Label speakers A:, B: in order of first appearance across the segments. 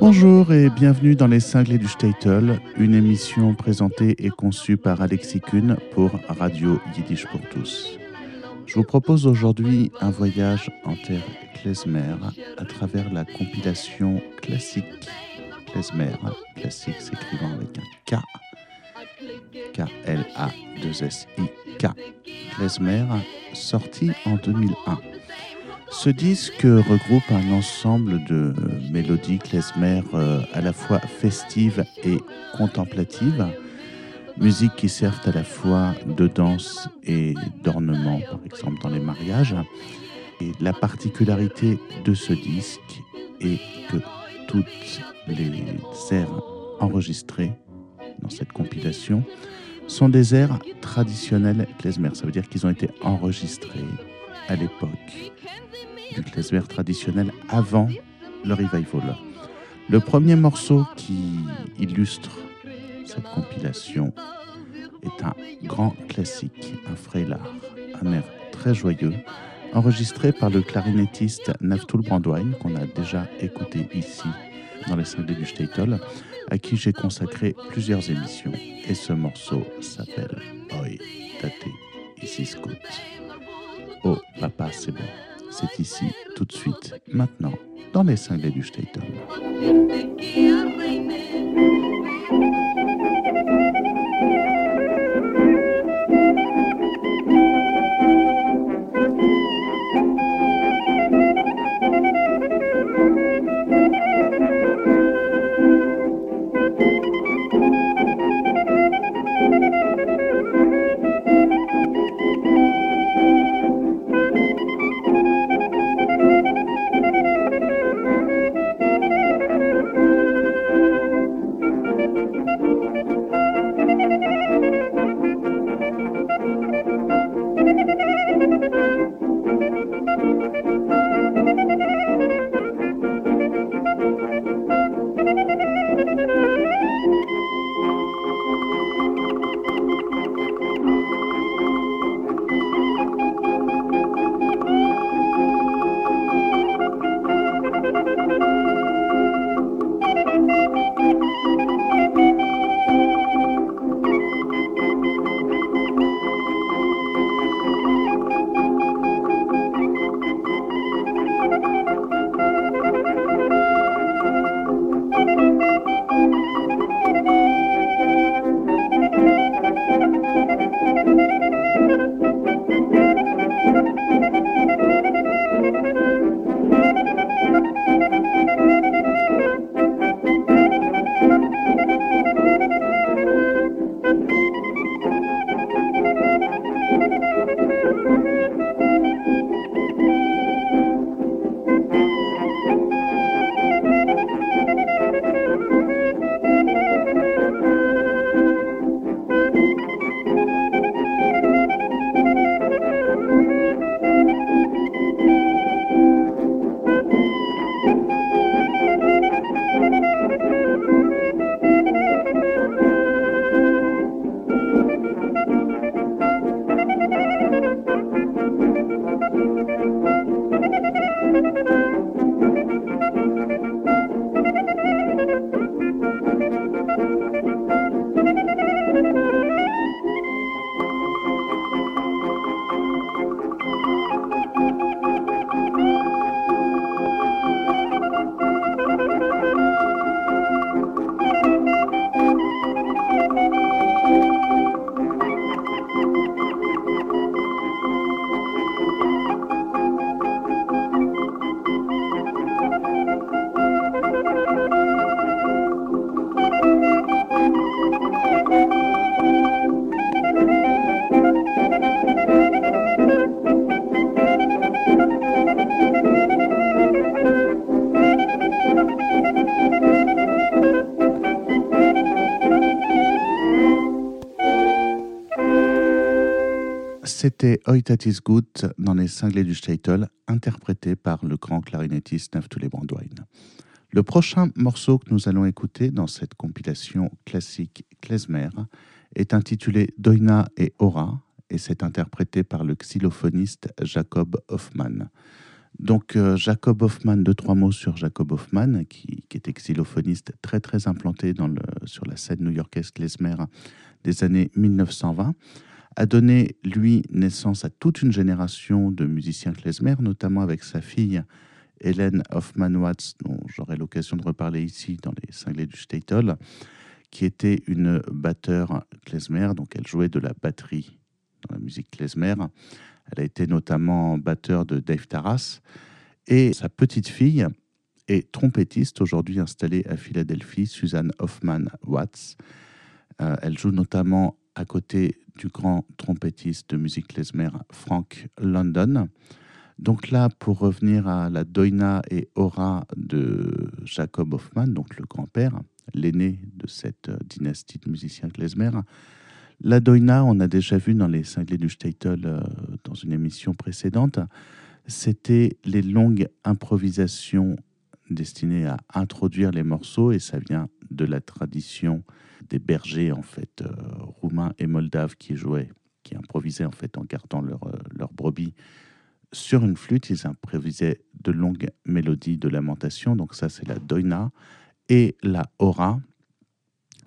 A: Bonjour et bienvenue dans Les Cinglés du Statel, une émission présentée et conçue par Alexis Kuhn pour Radio Yiddish pour tous. Je vous propose aujourd'hui un voyage en terre klezmer à travers la compilation classique klezmer, classique s'écrivant avec un K, K-L-A-2-S-I-K, klezmer, sorti en 2001. Ce disque regroupe un ensemble de mélodies klezmer euh, à la fois festives et contemplatives, musiques qui servent à la fois de danse et d'ornement, par exemple dans les mariages. Et la particularité de ce disque est que toutes les airs enregistrés dans cette compilation sont des airs traditionnels klezmer. Ça veut dire qu'ils ont été enregistrés à l'époque du klezmer traditionnel avant le revival. Le premier morceau qui illustre cette compilation est un grand classique, un frélard, un air très joyeux, enregistré par le clarinettiste Naftul Brandwein, qu'on a déjà écouté ici dans les cinglés du Statel, à qui j'ai consacré plusieurs émissions. Et ce morceau s'appelle Oi, Tate, ici Scout. Oh, papa, c'est bon. C'est ici, tout de suite, maintenant, dans les cinglés du. C'était Oitatis Gut dans les cinglés du Statel, interprété par le grand clarinettiste Naftuli Brandwein. Le prochain morceau que nous allons écouter dans cette compilation classique klezmer est intitulé Doina et Aura et c'est interprété par le xylophoniste Jacob Hoffman. Donc euh, Jacob Hoffman, deux, trois mots sur Jacob Hoffman, qui, était xylophoniste très très implanté sur la scène new-yorkaise klezmer des années 1920, a donné, lui, naissance à toute une génération de musiciens klezmer, notamment avec sa fille Hélène Hoffman-Watts, dont j'aurai l'occasion de reparler ici dans les cinglés du Statel, qui était une batteur klezmer, donc elle jouait de la batterie dans la musique klezmer. Elle a été notamment batteur de Dave Taras. Et sa petite fille est trompettiste, aujourd'hui installée à Philadelphie, Suzanne Hoffman-Watts. Euh, elle joue notamment à côté du grand trompettiste de musique klezmer Frank London. Donc là, pour revenir à la Doina et Aura de Jacob Hoffman, donc le grand-père, l'aîné de cette euh, dynastie de musiciens klezmer, la Doina, on a déjà vu dans les cinglés du Statel euh, dans une émission précédente, c'était les longues improvisations destinées à introduire les morceaux et ça vient de la tradition des bergers en fait euh, roumains et moldaves qui jouaient, qui improvisaient en fait en gardant leur, leur brebis sur une flûte, ils improvisaient de longues mélodies de lamentation. Donc ça, c'est la doina et la aura.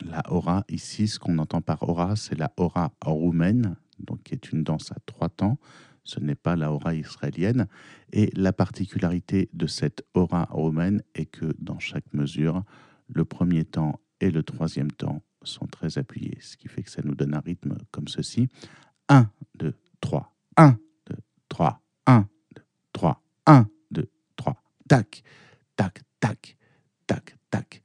A: La aura, ici, ce qu'on entend par aura, c'est la aura roumaine, donc qui est une danse à trois temps. Ce n'est pas la aura israélienne. Et la particularité de cette aura roumaine est que dans chaque mesure, le premier temps et le troisième temps sont très appuyés, ce qui fait que ça nous donne un rythme comme ceci. 1, 2, 3, 1, 2, 3, 1, 2, 3, 1, 2, 3, tac, tac, tac, tac, tac,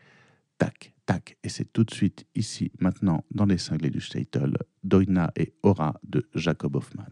A: tac, tac. Et c'est tout de suite ici, maintenant, dans les cinglés du Statel, Doina et Aura de Jacob Hoffman.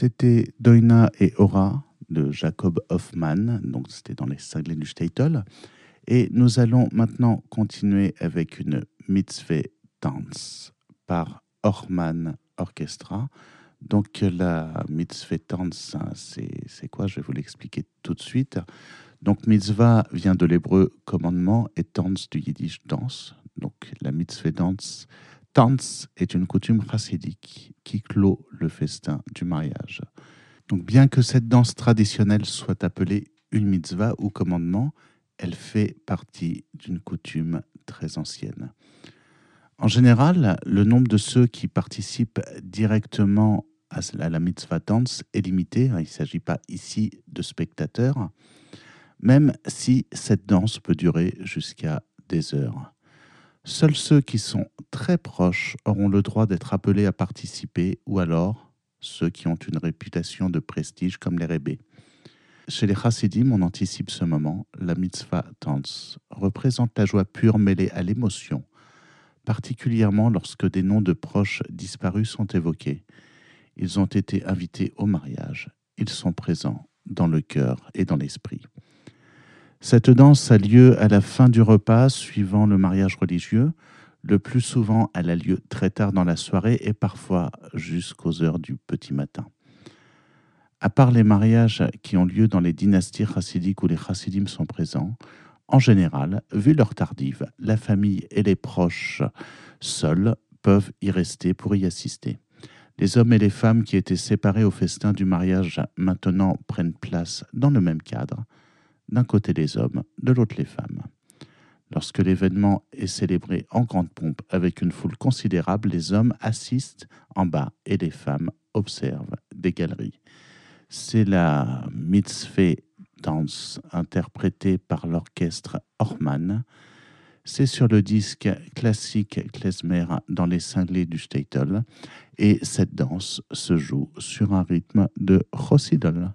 A: C'était Doina et Aura de Jacob Hoffman, donc c'était dans les cinglés du Statel. Et nous allons maintenant continuer avec une mitzvah dance par Orman Orchestra. Donc la mitzvah dance, c'est quoi? Je vais vous l'expliquer tout de suite. Donc mitzvah vient de l'hébreu commandement et dance du yiddish danse. Donc la mitzvah dance Tanz est une coutume chassidique qui clôt le festin du mariage. Donc bien que cette danse traditionnelle soit appelée une mitzvah ou commandement, elle fait partie d'une coutume très ancienne. En général, le nombre de ceux qui participent directement à la mitzvah danse est limité. Il ne s'agit pas ici de spectateurs, même si cette danse peut durer jusqu'à des heures. Seuls ceux qui sont très proches auront le droit d'être appelés à participer, ou alors ceux qui ont une réputation de prestige comme les rébés. Chez les chassidim, on anticipe ce moment. La mitzvah Tanz représente la joie pure mêlée à l'émotion, particulièrement lorsque des noms de proches disparus sont évoqués. Ils ont été invités au mariage. Ils sont présents dans le cœur et dans l'esprit. Cette danse a lieu à la fin du repas suivant le mariage religieux. Le plus souvent, elle a lieu très tard dans la soirée et parfois jusqu'aux heures du petit matin. À part les mariages qui ont lieu dans les dynasties chassidiques où les chassidim sont présents, en général, vu leur tardive, la famille et les proches seuls peuvent y rester pour y assister. Les hommes et les femmes qui étaient séparés au festin du mariage maintenant prennent place dans le même cadre d'un côté les hommes, de l'autre les femmes. Lorsque l'événement est célébré en grande pompe avec une foule considérable, les hommes assistent en bas et les femmes observent des galeries. C'est la mitzvah danse interprétée par l'orchestre Orman. C'est sur le disque classique klezmer dans les cinglés du Statel et cette danse se joue sur un rythme de Chossidol.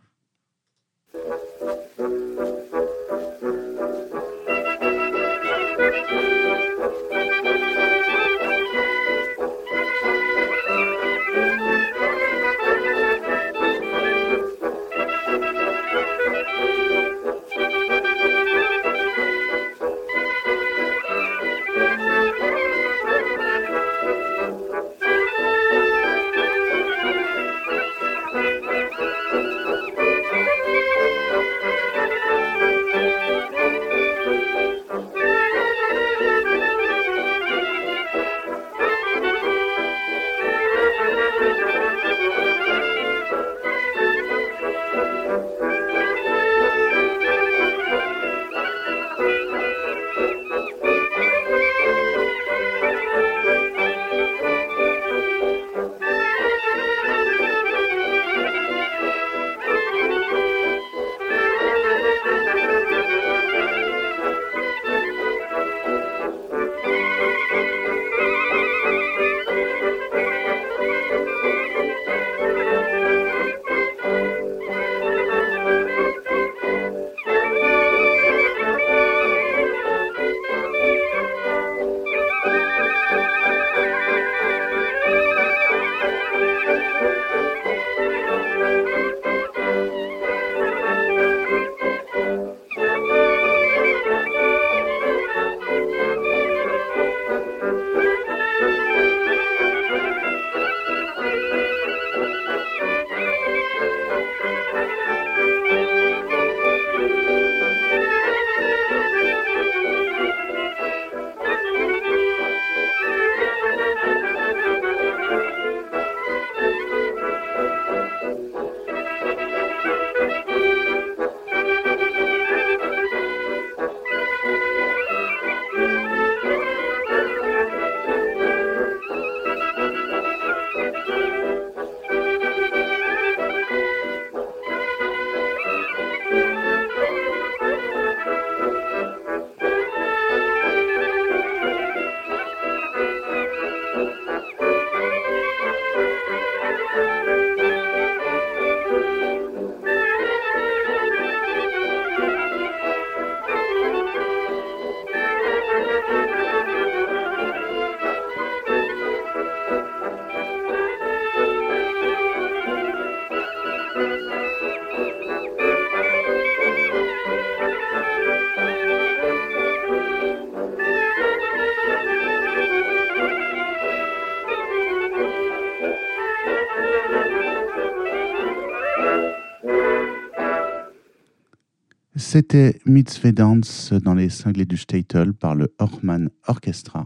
A: C'était Mitzvah Dance dans les cinglés du Statel par le Orman Orchestra.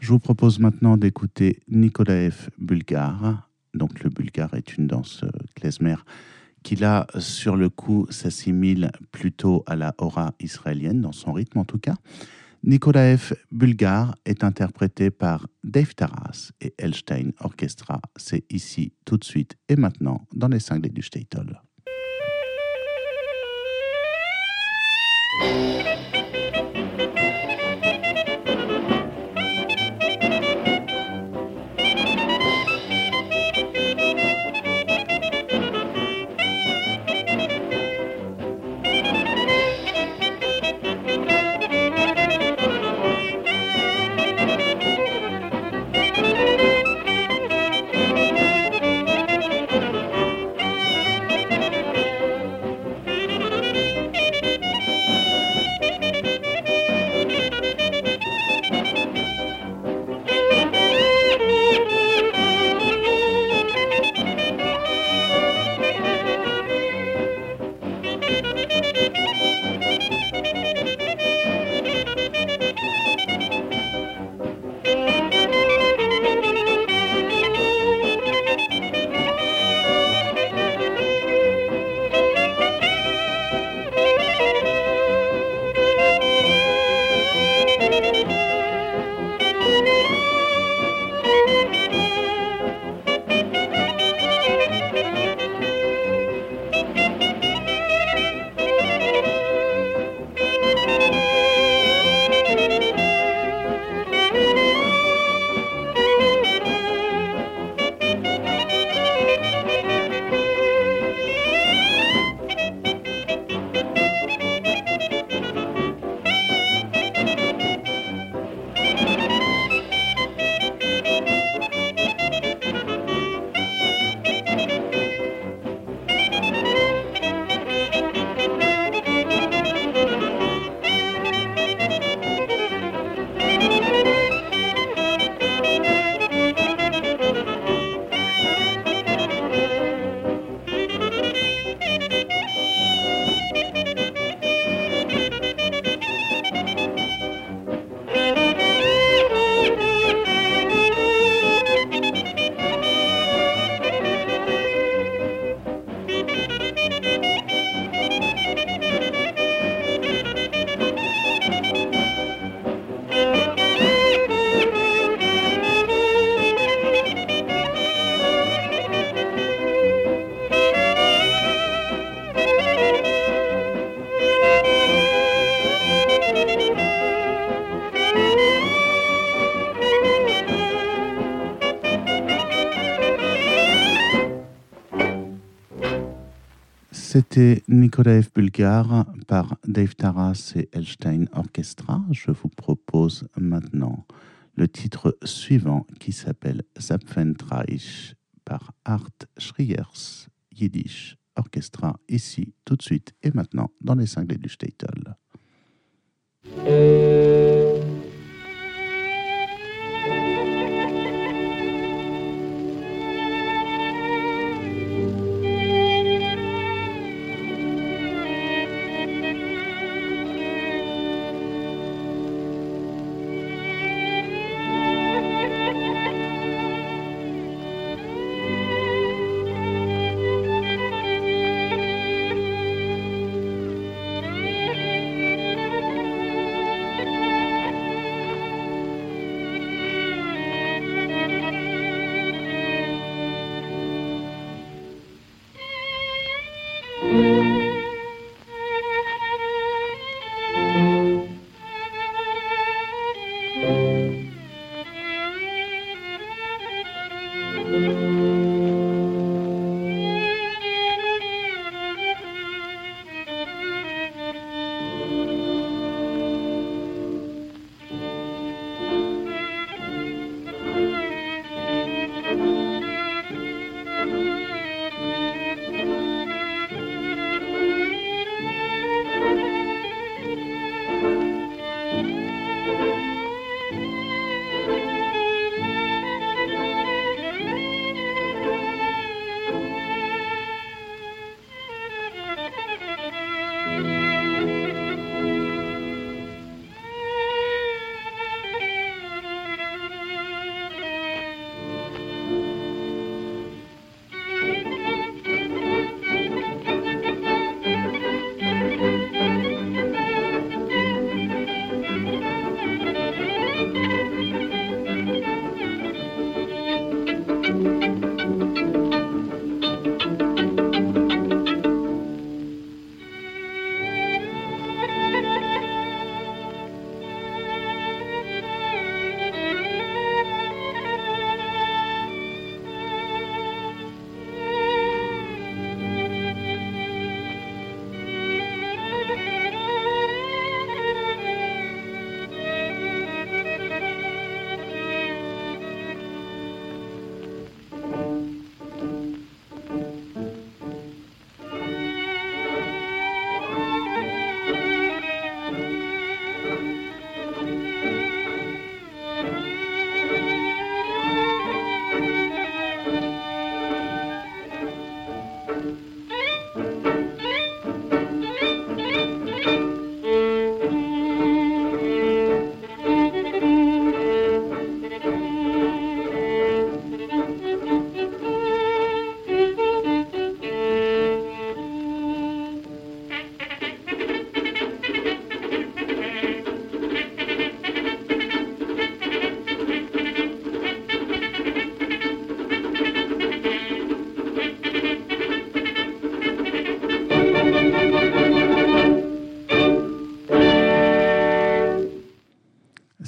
A: Je vous propose maintenant d'écouter Nikolaev Bulgar. Donc le bulgare est une danse klezmer qui là, sur le coup, s'assimile plutôt à la hora israélienne, dans son rythme en tout cas. Nikolaev Bulgar est interprété par Dave Taras et Elstein Orchestra. C'est ici, tout de suite et maintenant, dans les cinglés du Statel. Música C'était Nikolaev Bulgar par Dave Taras et Elstein Orchestra. Je vous propose maintenant le titre suivant qui s'appelle Zapfentreich par Art Schriers Yiddish Orchestra, ici, tout de suite et maintenant dans les cinglés du Statel.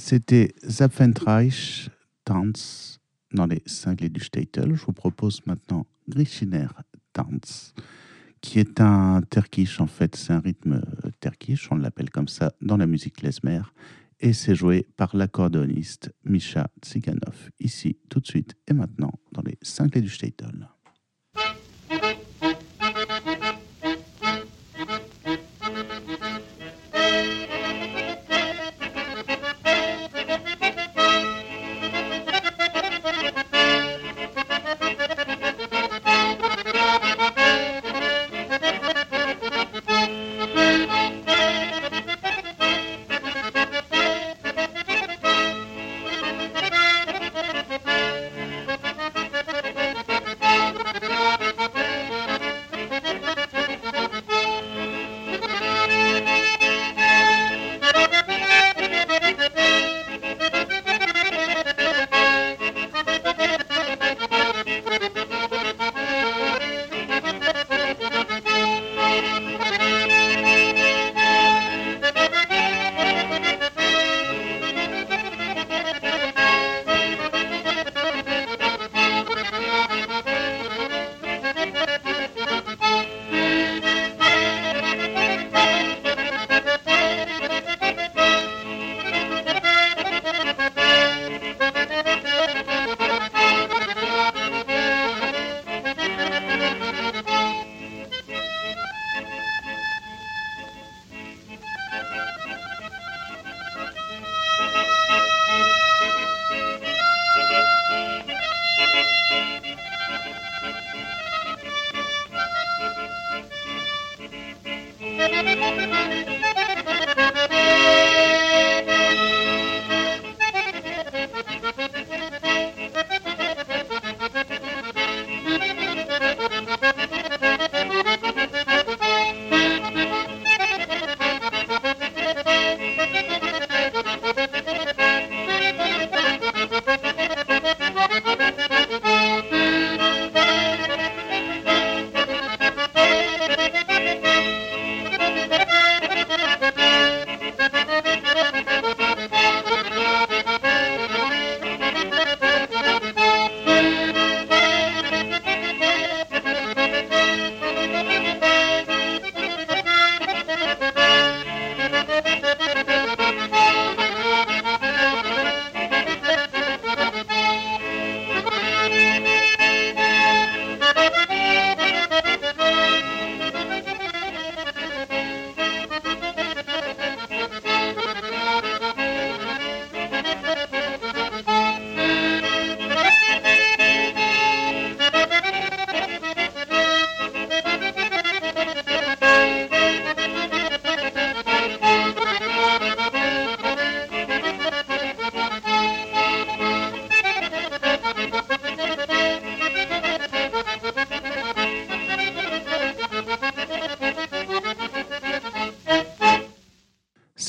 A: C'était Zapfenreich Tanz dans les cinglés du Statel. Je vous propose maintenant Grishiner Tanz, qui est un terkish en fait, c'est un rythme terkish, on l'appelle comme ça dans la musique klezmer, et c'est joué par l'accordéoniste Misha Tsiganov. Ici, tout de suite et maintenant, dans les cinglés du Statel.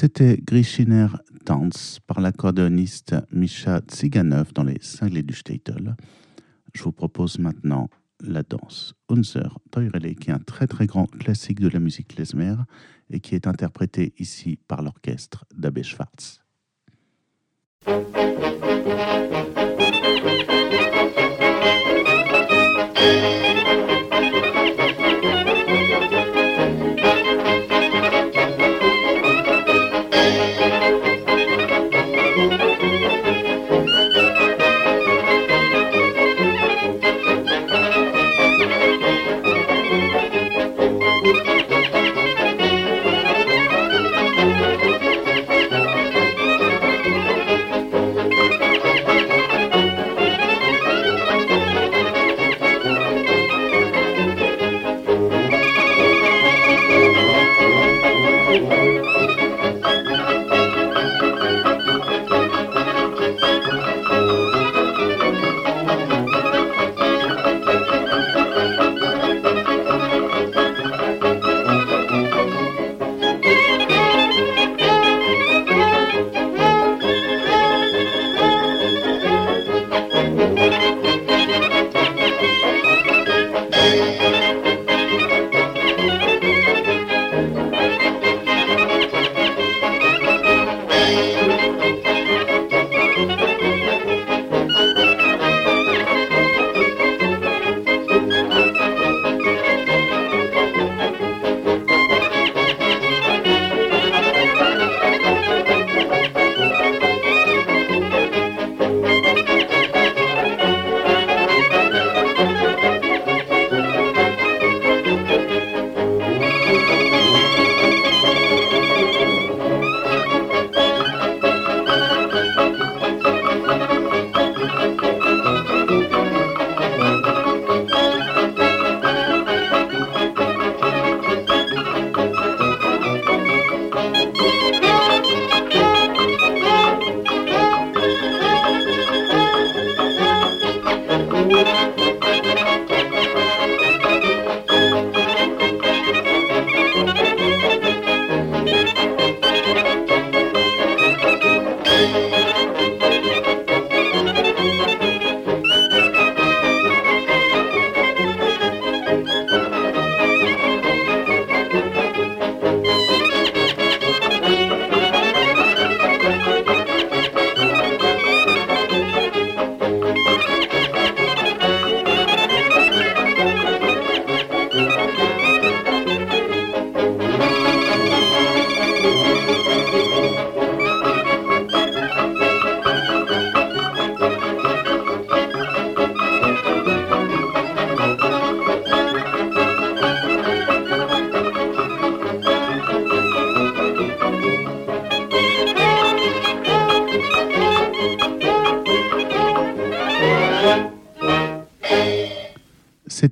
A: C'était Grishiner Tanz par l'accordéoniste Misha Tsiganov dans les cinglés du Statel. Je vous propose maintenant la danse Unser Teurele, qui est un très très grand classique de la musique klezmer et qui est interprété ici par l'orchestre d'Abbé Schwartz.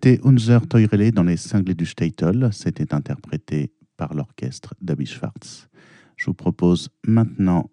A: C'était Unser Teurele dans les cinglés du Statel. C'était interprété par l'orchestre d'Abi Schwartz. Je vous propose maintenant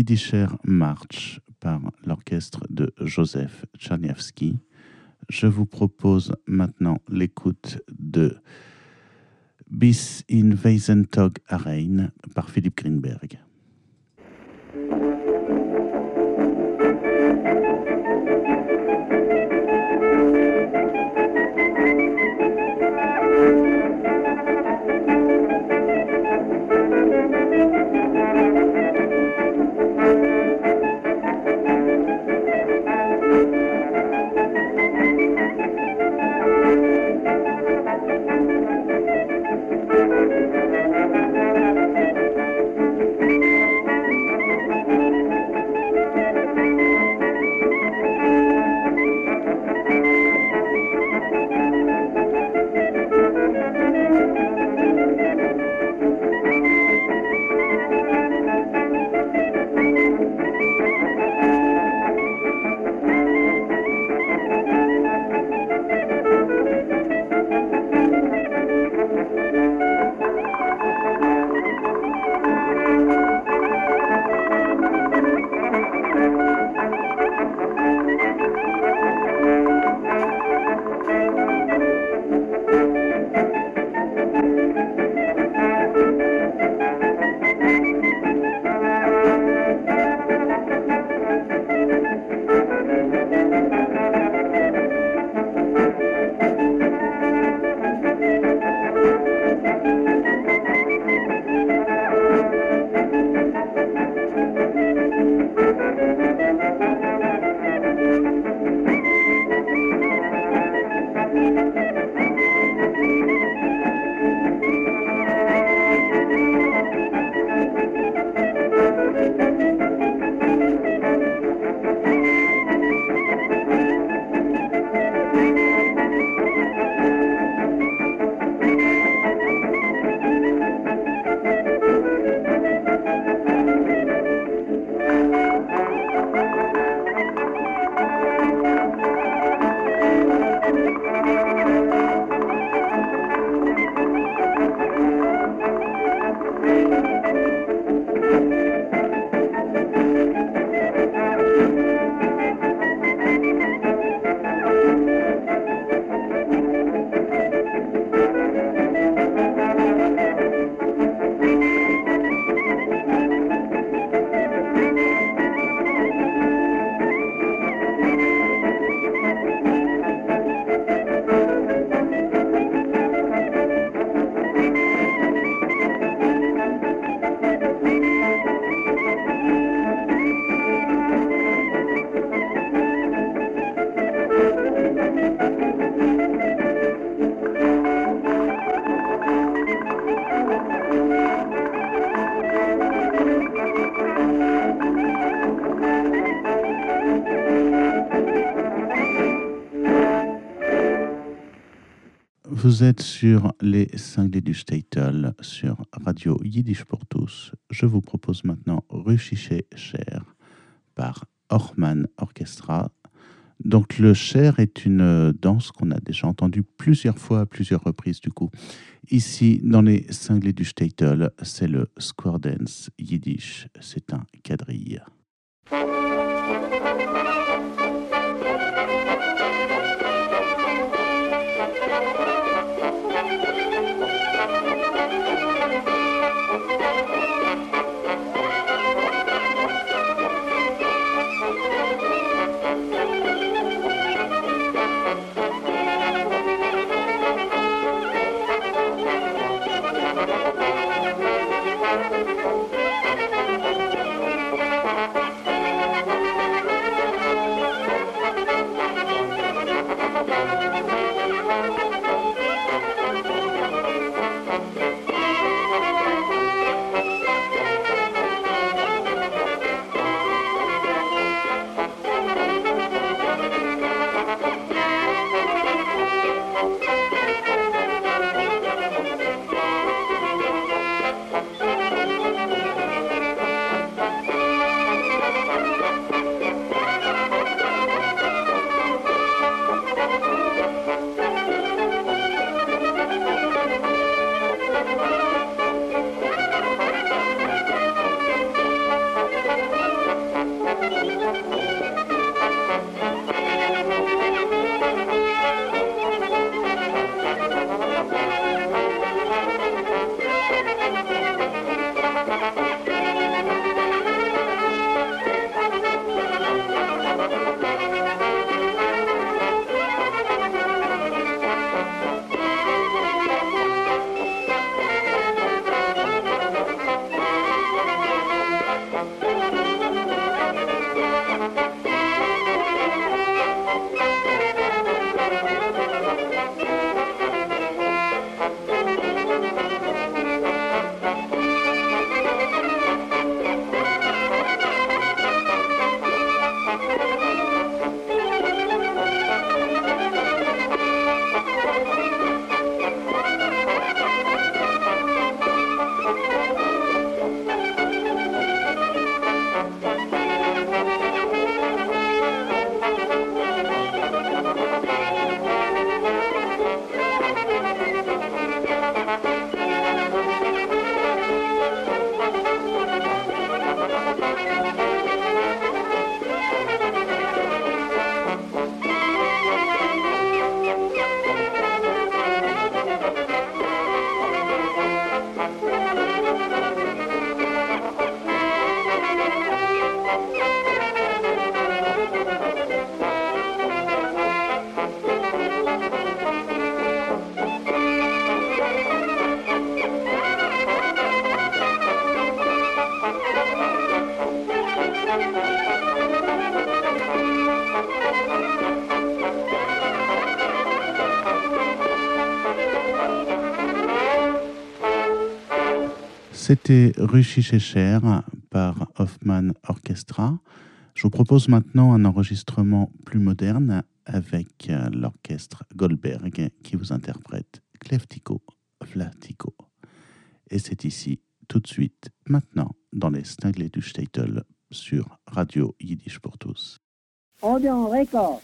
A: Yiddischer March par l'orchestre de Joseph Tcherniavsky. Je vous propose maintenant l'écoute de Bis in Weisentog Arein par Philippe Greenberg. Vous êtes sur les cinglés du Statel sur Radio Yiddish pour tous. Je vous propose maintenant Ruchiché Cher par Orman Orchestra. Donc le Cher est une danse qu'on a déjà entendue plusieurs fois à plusieurs reprises du coup. Ici, dans les cinglés du Statel, c'est le Square Dance Yiddish. C'est un quadrille. C'était Ruchi Shecher par Hoffman Orchestra. Je vous propose maintenant un enregistrement plus moderne avec euh, l'orchestre Goldberg qui vous interprète Cleftico Flatico. Et c'est ici, tout de suite, maintenant, dans les Stinglés du Statel sur Radio Yiddish pour tous.
B: Audio record.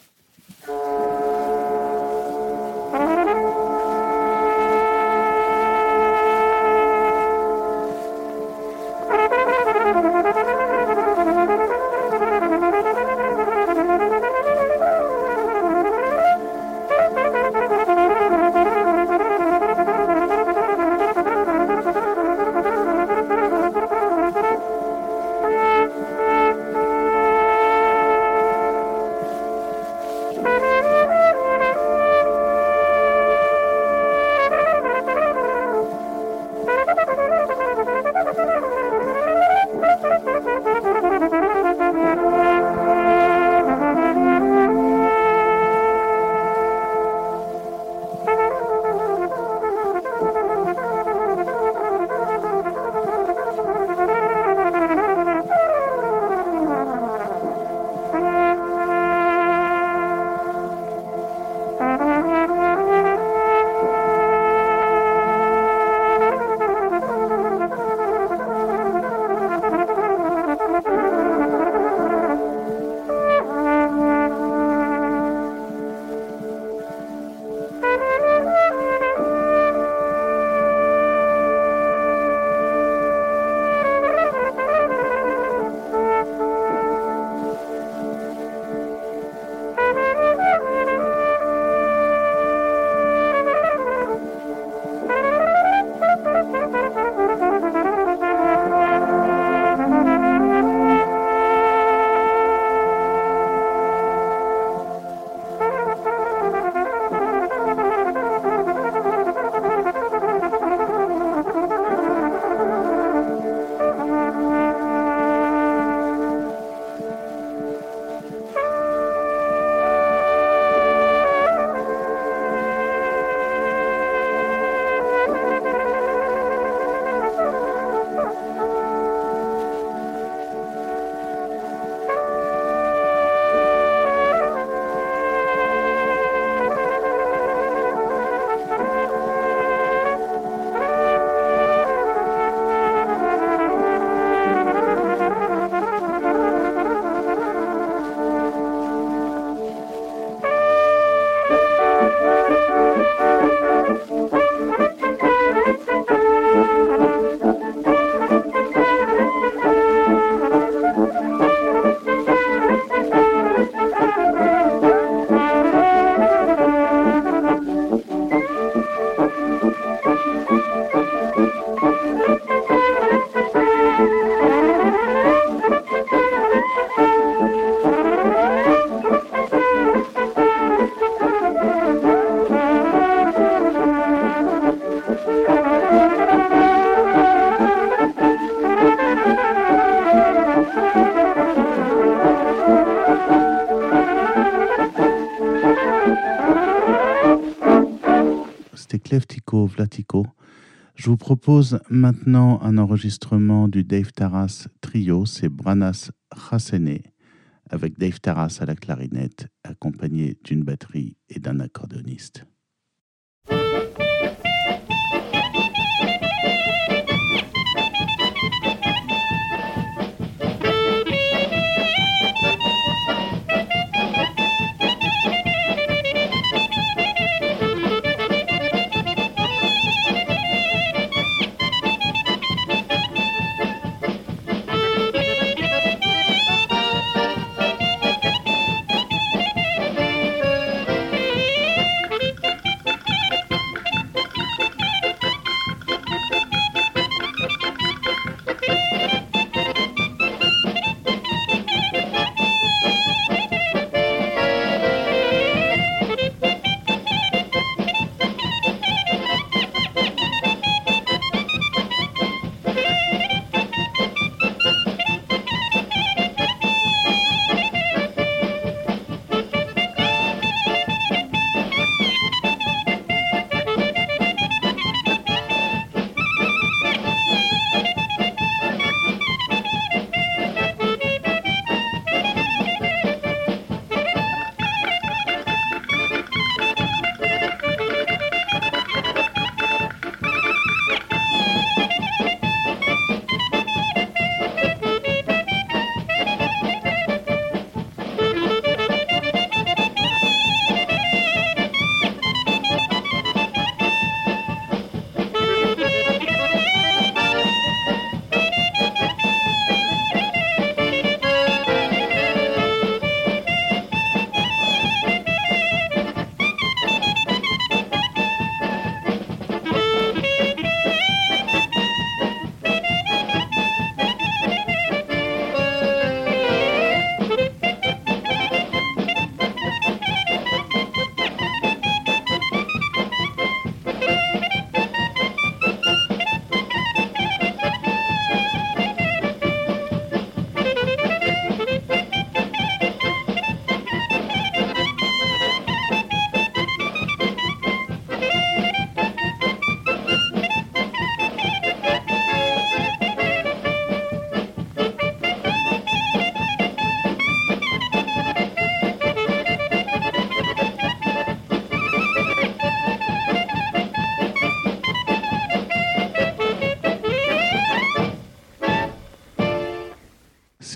A: Je vous propose maintenant un enregistrement du Dave Taras Trio, c'est Branas Chassene, avec Dave Taras à la clarinette, accompagné d'une batterie et d'un accordéoniste.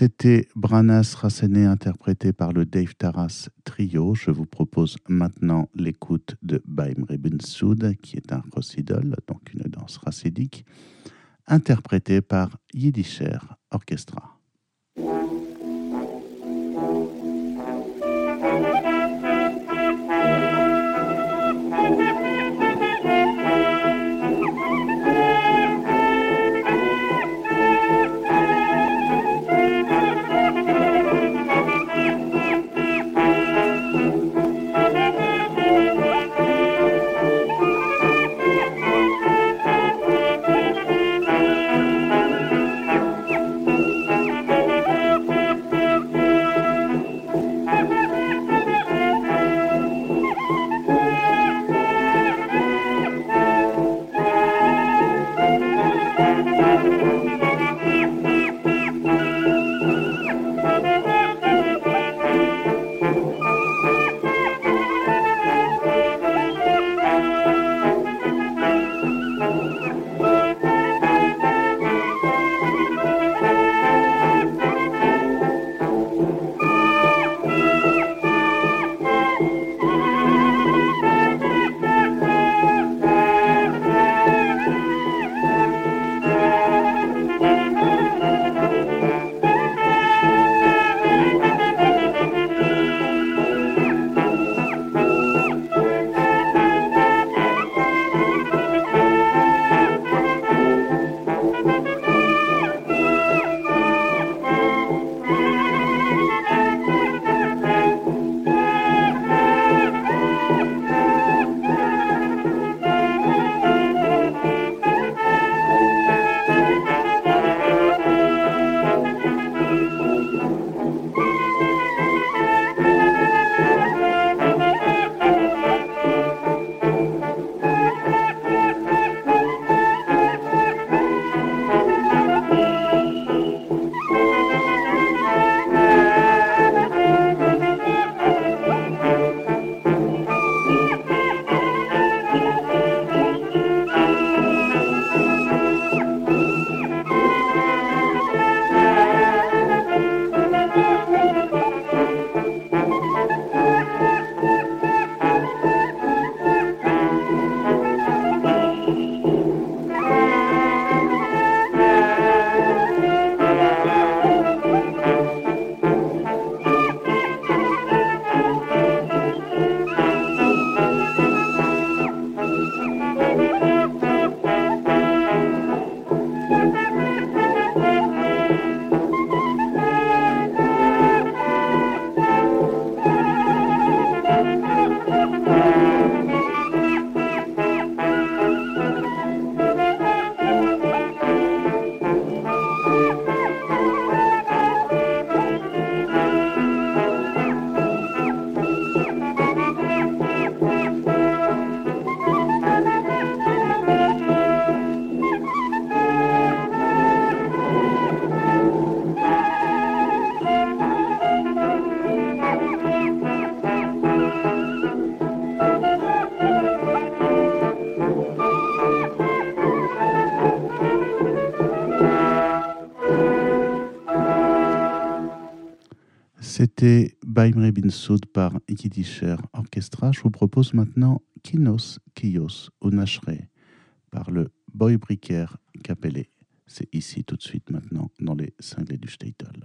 A: C'était Branas Rassené interprété par le Dave Taras Trio. Je vous propose maintenant l'écoute de Baim Soud, qui est un rossidol, donc une danse racidique, interprétée par Yiddisher Orchestra. C'était Baimre Bin Soud par Yiddisher Orchestra. Je vous propose maintenant Kinos Kios Unashre par le Boy Bricker Capellé. C'est ici tout de suite maintenant dans les cinglés du Statel.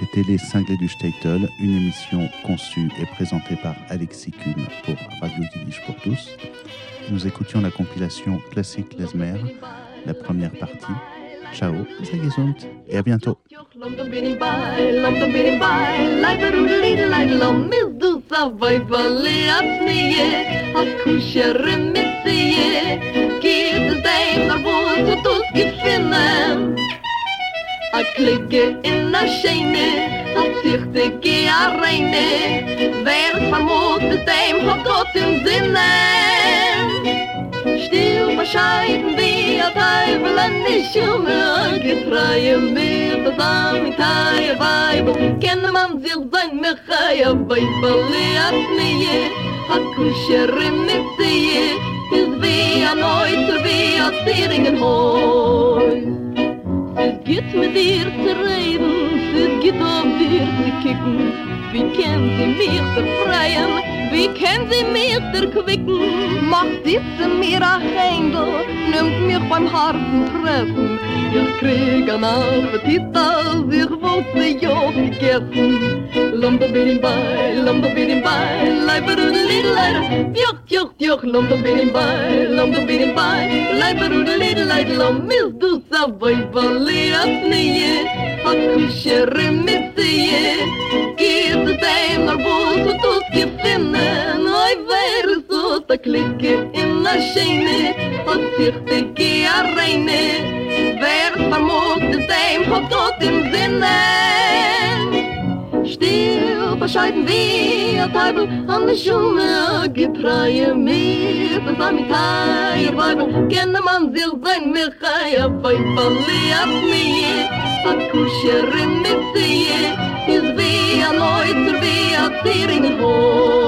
A: Les Cinglés du Statel, une émission conçue et présentée par Alexis Kuhn pour Radio Yiddish pour tous. Nous écoutions la compilation Classique Lesmer, la première partie. Ciao, gesund et à bientôt.
C: a klicke in a scheine, a zichte ki a reine, wer vermut dem hat gott im Sinne. Still bescheiden wie a teufel an die Schumme, a getreie mit a sami weibel, kenne man sich sein mechai a weibel, li a pnie, a kusher in mit sie, is wie a neuter wie a Zieringen hoi. Es geht mit dir zu reden, es geht auf dir zu kicken. Wie kennt sie mich zu freien, wie kennt sie mich zu Macht Mach zu mir ein Händel, nimmt mich beim harten Treffen. Ich krieg ein Appetit, als ich wollte ja, gegessen. Lomba bidim bai, lomba bidim bai, leiber und lidleider. Juch, juch, juch, lomba bidim bai, lomba bidim bai, leiber und lidleider. Lomba bidim bai, lomba bidim bai. ratnije, a kuše remitije, kid tej marbutu tutki pene, no i verzo tak liki i našejne, od sirtiki arejne, ver marmutu tej pototim scheiden wie a Teibel an der Schumme a gepreie mir Das war mit Teier Weibel Kenne man sich sein mir chai a Weibeli ab mir. A kuscherin mit sie Is wie a Neuzer wie a Tier in den Hohen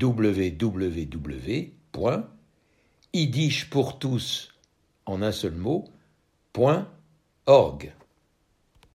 D: www.yiddishpourtous en un seul mot, org.